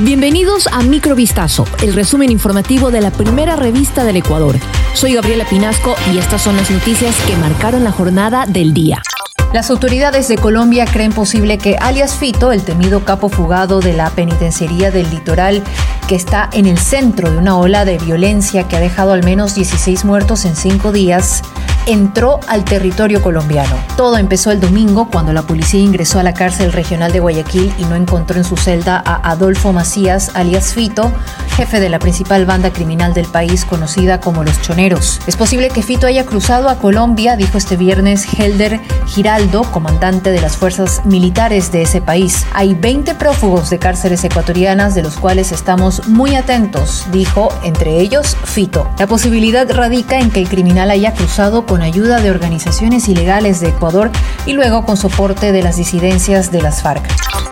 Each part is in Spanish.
Bienvenidos a Microvistazo, el resumen informativo de la primera revista del Ecuador. Soy Gabriela Pinasco y estas son las noticias que marcaron la jornada del día. Las autoridades de Colombia creen posible que alias Fito, el temido capo fugado de la penitenciaría del litoral, que está en el centro de una ola de violencia que ha dejado al menos 16 muertos en cinco días, entró al territorio colombiano. Todo empezó el domingo cuando la policía ingresó a la cárcel regional de Guayaquil y no encontró en su celda a Adolfo Macías, alias Fito, jefe de la principal banda criminal del país conocida como Los Choneros. Es posible que Fito haya cruzado a Colombia, dijo este viernes Helder Giraldo, comandante de las fuerzas militares de ese país. Hay 20 prófugos de cárceles ecuatorianas de los cuales estamos muy atentos, dijo, entre ellos Fito. La posibilidad radica en que el criminal haya cruzado con ayuda de organizaciones ilegales de Ecuador y luego con soporte de las disidencias de las FARC.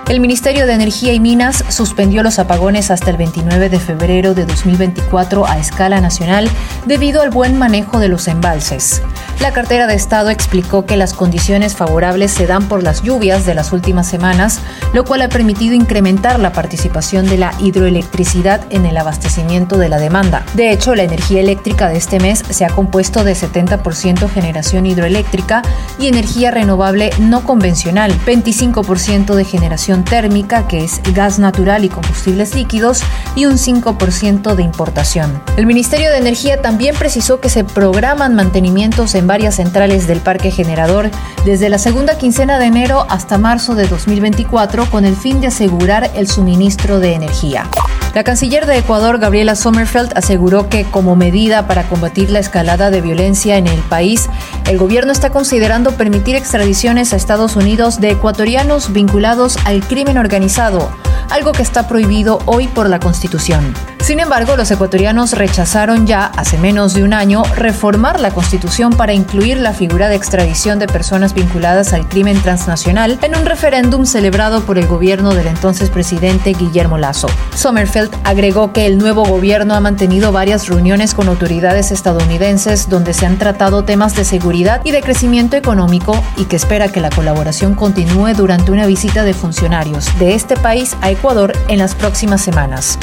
El Ministerio de Energía y Minas suspendió los apagones hasta el 29 de febrero de 2024 a escala nacional debido al buen manejo de los embalses. La cartera de Estado explicó que las condiciones favorables se dan por las lluvias de las últimas semanas, lo cual ha permitido incrementar la participación de la hidroelectricidad en el abastecimiento de la demanda. De hecho, la energía eléctrica de este mes se ha compuesto de 70% generación hidroeléctrica y energía renovable no convencional, 25% de generación térmica, que es gas natural y combustibles líquidos, y un 5% de importación. El Ministerio de Energía también precisó que se programan mantenimientos en varias centrales del parque generador desde la segunda quincena de enero hasta marzo de 2024 con el fin de asegurar el suministro de energía. La canciller de Ecuador, Gabriela Sommerfeld, aseguró que como medida para combatir la escalada de violencia en el país, el gobierno está considerando permitir extradiciones a Estados Unidos de ecuatorianos vinculados al crimen organizado, algo que está prohibido hoy por la Constitución. Sin embargo, los ecuatorianos rechazaron ya, hace menos de un año, reformar la Constitución para incluir la figura de extradición de personas vinculadas al crimen transnacional en un referéndum celebrado por el gobierno del entonces presidente Guillermo Lazo. Sommerfeld agregó que el nuevo gobierno ha mantenido varias reuniones con autoridades estadounidenses donde se han tratado temas de seguridad y de crecimiento económico y que espera que la colaboración continúe durante una visita de funcionarios de este país a Ecuador en las próximas semanas.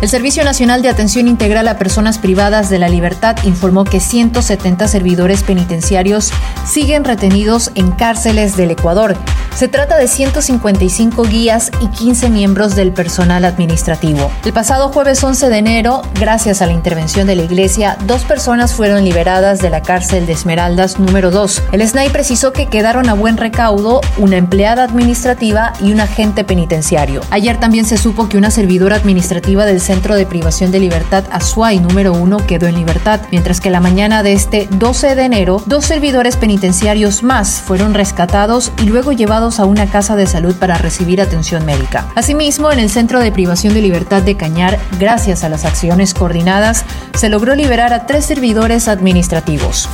El Servicio Nacional de Atención Integral a Personas Privadas de la Libertad informó que 170 servidores penitenciarios siguen retenidos en cárceles del Ecuador. Se trata de 155 guías y 15 miembros del personal administrativo. El pasado jueves 11 de enero, gracias a la intervención de la Iglesia, dos personas fueron liberadas de la cárcel de Esmeraldas número 2. El SNAI precisó que quedaron a buen recaudo una empleada administrativa y un agente penitenciario. Ayer también se supo que una servidora administrativa del Centro de Privación de Libertad Azuay número 1 quedó en libertad, mientras que la mañana de este 12 de enero, dos servidores penitenciarios más fueron rescatados y luego llevados a una casa de salud para recibir atención médica. Asimismo, en el Centro de Privación de Libertad de Cañar, gracias a las acciones coordinadas, se logró liberar a tres servidores administrativos.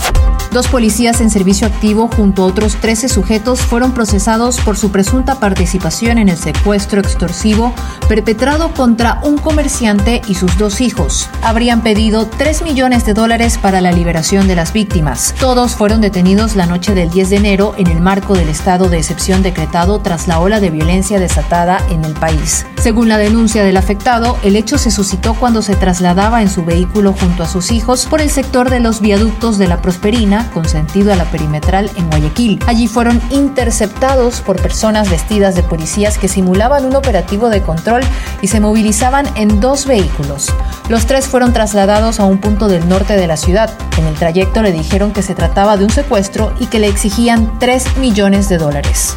Dos policías en servicio activo junto a otros 13 sujetos fueron procesados por su presunta participación en el secuestro extorsivo perpetrado contra un comerciante y sus dos hijos. Habrían pedido 3 millones de dólares para la liberación de las víctimas. Todos fueron detenidos la noche del 10 de enero en el marco del estado de excepción decretado tras la ola de violencia desatada en el país. Según la denuncia del afectado, el hecho se suscitó cuando se trasladaba en su vehículo junto a sus hijos por el sector de los viaductos de la Prosperina con sentido a la perimetral en Guayaquil. Allí fueron interceptados por personas vestidas de policías que simulaban un operativo de control y se movilizaban en dos vehículos. Los tres fueron trasladados a un punto del norte de la ciudad. En el trayecto le dijeron que se trataba de un secuestro y que le exigían 3 millones de dólares.